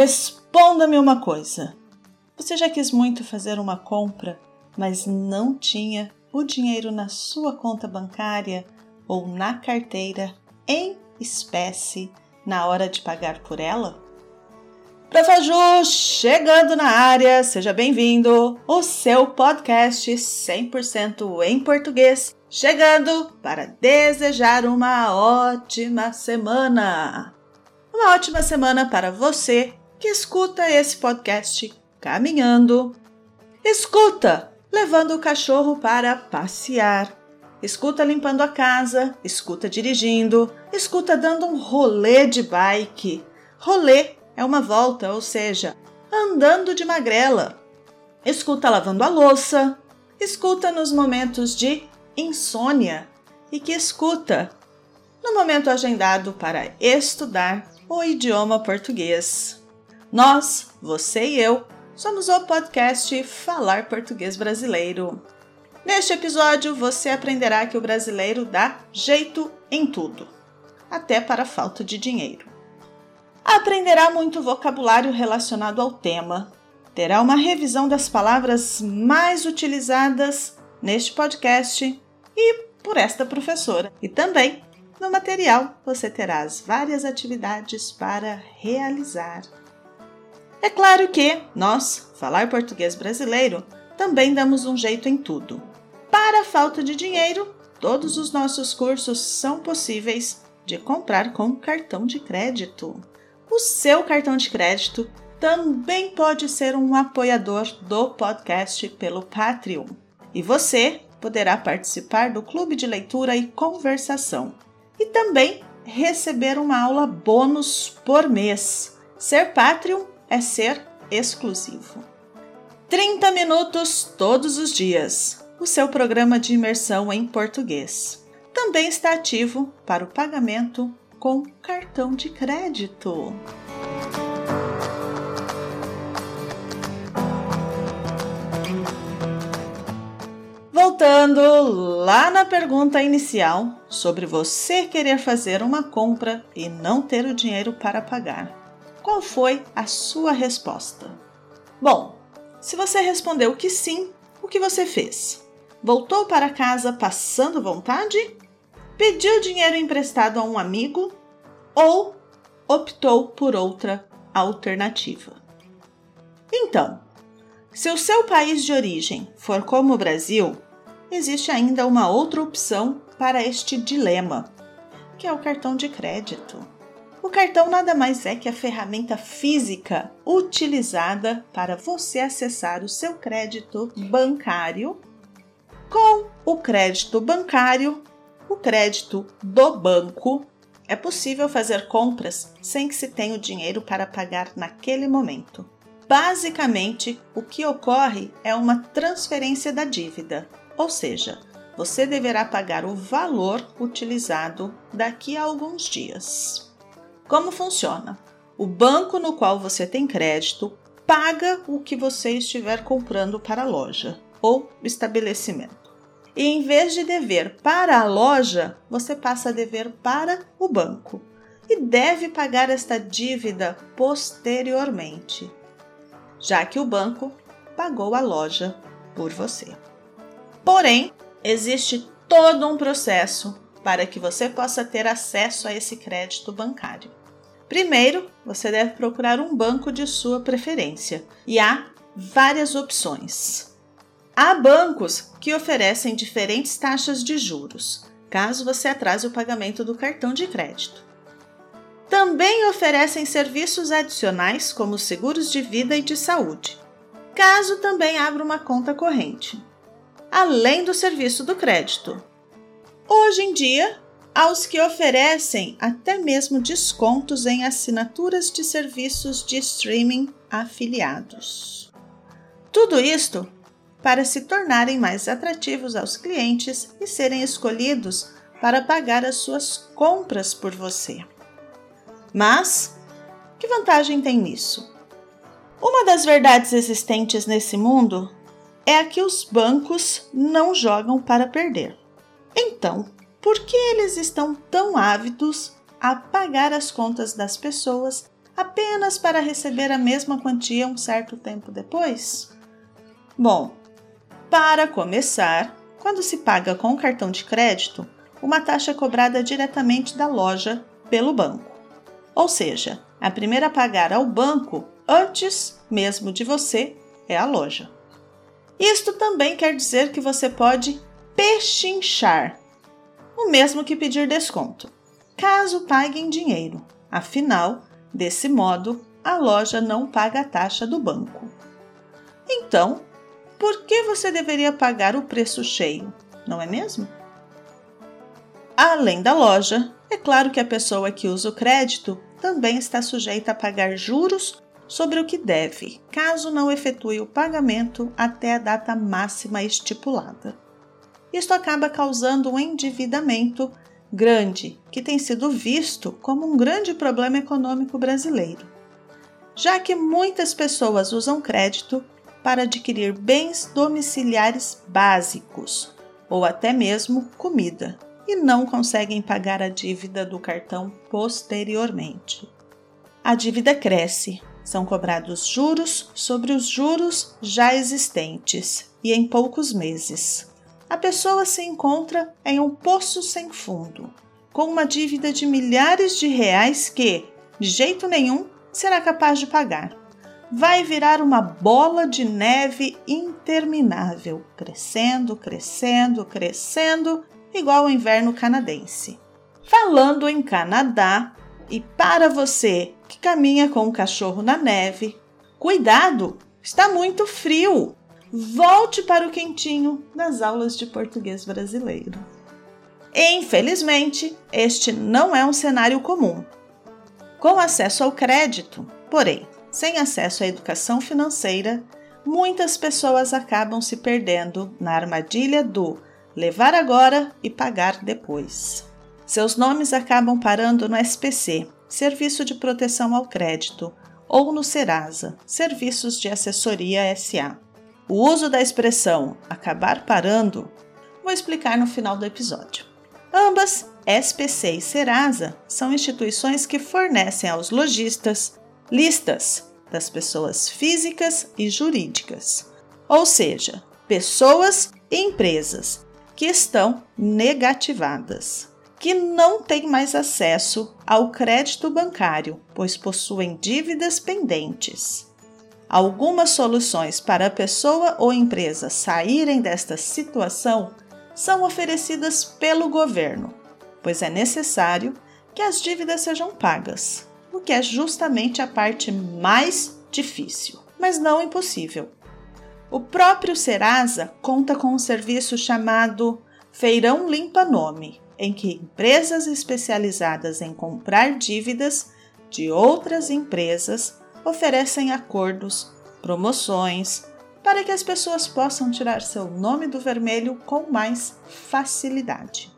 Responda-me uma coisa. Você já quis muito fazer uma compra, mas não tinha o dinheiro na sua conta bancária ou na carteira em espécie na hora de pagar por ela? Profaju chegando na área, seja bem-vindo! O seu podcast 100% em português, chegando para desejar uma ótima semana! Uma ótima semana para você que escuta esse podcast caminhando. Escuta levando o cachorro para passear. Escuta limpando a casa, escuta dirigindo, escuta dando um rolê de bike. Rolê é uma volta, ou seja, andando de magrela. Escuta lavando a louça, escuta nos momentos de insônia e que escuta no momento agendado para estudar o idioma português. Nós, você e eu, somos o podcast Falar Português Brasileiro. Neste episódio, você aprenderá que o brasileiro dá jeito em tudo, até para falta de dinheiro. Aprenderá muito vocabulário relacionado ao tema, terá uma revisão das palavras mais utilizadas neste podcast e por esta professora, e também no material você terá as várias atividades para realizar. É claro que nós, falar português brasileiro, também damos um jeito em tudo. Para a falta de dinheiro, todos os nossos cursos são possíveis de comprar com cartão de crédito. O seu cartão de crédito também pode ser um apoiador do podcast pelo Patreon. E você poderá participar do clube de leitura e conversação e também receber uma aula bônus por mês. Ser Patreon é ser exclusivo. 30 minutos todos os dias. O seu programa de imersão em português. Também está ativo para o pagamento com cartão de crédito. Voltando lá na pergunta inicial sobre você querer fazer uma compra e não ter o dinheiro para pagar. Qual foi a sua resposta? Bom, se você respondeu que sim, o que você fez? Voltou para casa passando vontade? Pediu dinheiro emprestado a um amigo? Ou optou por outra alternativa? Então, se o seu país de origem for como o Brasil, existe ainda uma outra opção para este dilema, que é o cartão de crédito. O cartão nada mais é que a ferramenta física utilizada para você acessar o seu crédito bancário. Com o crédito bancário, o crédito do banco, é possível fazer compras sem que se tenha o dinheiro para pagar naquele momento. Basicamente, o que ocorre é uma transferência da dívida, ou seja, você deverá pagar o valor utilizado daqui a alguns dias. Como funciona? O banco no qual você tem crédito paga o que você estiver comprando para a loja ou estabelecimento. E em vez de dever para a loja, você passa a dever para o banco e deve pagar esta dívida posteriormente, já que o banco pagou a loja por você. Porém, existe todo um processo para que você possa ter acesso a esse crédito bancário. Primeiro, você deve procurar um banco de sua preferência e há várias opções. Há bancos que oferecem diferentes taxas de juros, caso você atrase o pagamento do cartão de crédito. Também oferecem serviços adicionais como seguros de vida e de saúde, caso também abra uma conta corrente além do serviço do crédito. Hoje em dia, há os que oferecem até mesmo descontos em assinaturas de serviços de streaming afiliados. Tudo isto para se tornarem mais atrativos aos clientes e serem escolhidos para pagar as suas compras por você. Mas, que vantagem tem nisso? Uma das verdades existentes nesse mundo é a que os bancos não jogam para perder. Então, por que eles estão tão ávidos a pagar as contas das pessoas apenas para receber a mesma quantia um certo tempo depois? Bom, para começar, quando se paga com cartão de crédito, uma taxa é cobrada diretamente da loja pelo banco. Ou seja, a primeira a pagar ao banco, antes mesmo de você, é a loja. Isto também quer dizer que você pode pechinchar, o mesmo que pedir desconto, caso pague em dinheiro. Afinal, desse modo, a loja não paga a taxa do banco. Então, por que você deveria pagar o preço cheio, não é mesmo? Além da loja, é claro que a pessoa que usa o crédito também está sujeita a pagar juros sobre o que deve, caso não efetue o pagamento até a data máxima estipulada. Isto acaba causando um endividamento grande, que tem sido visto como um grande problema econômico brasileiro, já que muitas pessoas usam crédito para adquirir bens domiciliares básicos ou até mesmo comida e não conseguem pagar a dívida do cartão posteriormente. A dívida cresce, são cobrados juros sobre os juros já existentes e em poucos meses. A pessoa se encontra em um poço sem fundo, com uma dívida de milhares de reais que, de jeito nenhum, será capaz de pagar vai virar uma bola de neve interminável, crescendo, crescendo, crescendo, igual ao inverno canadense. Falando em Canadá, e para você que caminha com um cachorro na neve, cuidado, está muito frio. Volte para o quentinho nas aulas de português brasileiro. Infelizmente, este não é um cenário comum. Com acesso ao crédito, porém, sem acesso à educação financeira, muitas pessoas acabam se perdendo na armadilha do levar agora e pagar depois. Seus nomes acabam parando no SPC, Serviço de Proteção ao Crédito, ou no Serasa, Serviços de Assessoria SA. O uso da expressão acabar parando vou explicar no final do episódio. Ambas, SPC e Serasa, são instituições que fornecem aos lojistas, listas das pessoas físicas e jurídicas, ou seja, pessoas e empresas que estão negativadas, que não têm mais acesso ao crédito bancário, pois possuem dívidas pendentes. Algumas soluções para a pessoa ou empresa saírem desta situação são oferecidas pelo governo, pois é necessário que as dívidas sejam pagas o que é justamente a parte mais difícil, mas não impossível. O próprio Serasa conta com um serviço chamado Feirão Limpa Nome, em que empresas especializadas em comprar dívidas de outras empresas oferecem acordos, promoções, para que as pessoas possam tirar seu nome do vermelho com mais facilidade.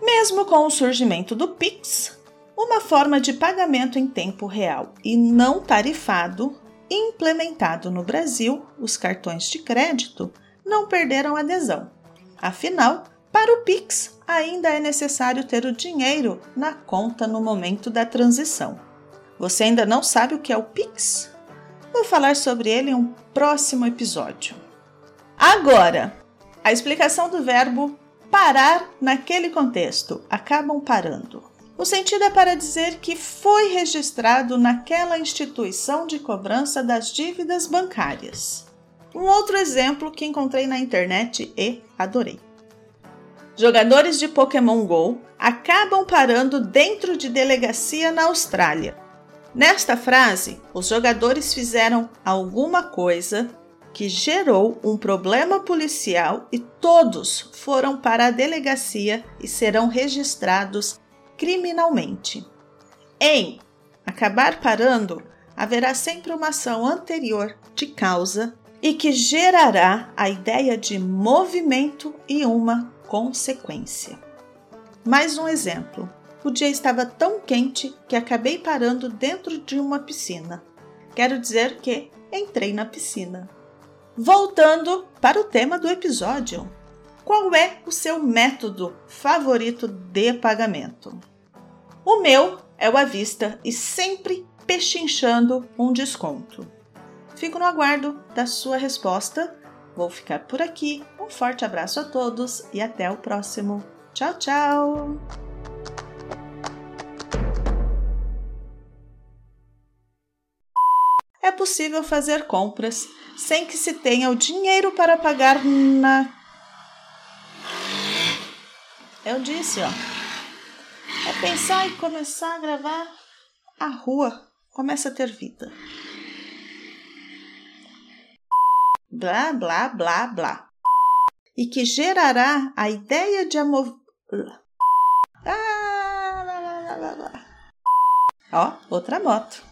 Mesmo com o surgimento do Pix, uma forma de pagamento em tempo real e não tarifado, implementado no Brasil, os cartões de crédito não perderam adesão. Afinal, para o Pix, ainda é necessário ter o dinheiro na conta no momento da transição. Você ainda não sabe o que é o Pix? Vou falar sobre ele em um próximo episódio. Agora, a explicação do verbo parar naquele contexto. Acabam parando. O sentido é para dizer que foi registrado naquela instituição de cobrança das dívidas bancárias. Um outro exemplo que encontrei na internet e adorei. Jogadores de Pokémon Go acabam parando dentro de delegacia na Austrália. Nesta frase, os jogadores fizeram alguma coisa que gerou um problema policial e todos foram para a delegacia e serão registrados criminalmente. Em acabar parando, haverá sempre uma ação anterior de causa e que gerará a ideia de movimento e uma consequência. Mais um exemplo. O dia estava tão quente que acabei parando dentro de uma piscina. Quero dizer que entrei na piscina. Voltando para o tema do episódio. Qual é o seu método favorito de pagamento? O meu é o à vista e sempre pechinchando um desconto. Fico no aguardo da sua resposta. Vou ficar por aqui. Um forte abraço a todos e até o próximo. Tchau, tchau! Possível fazer compras sem que se tenha o dinheiro para pagar na. Eu disse, ó. É pensar e começar a gravar. A rua começa a ter vida. Blá, blá, blá, blá. E que gerará a ideia de amor. Ah, lá, lá, lá, lá. Ó, outra moto.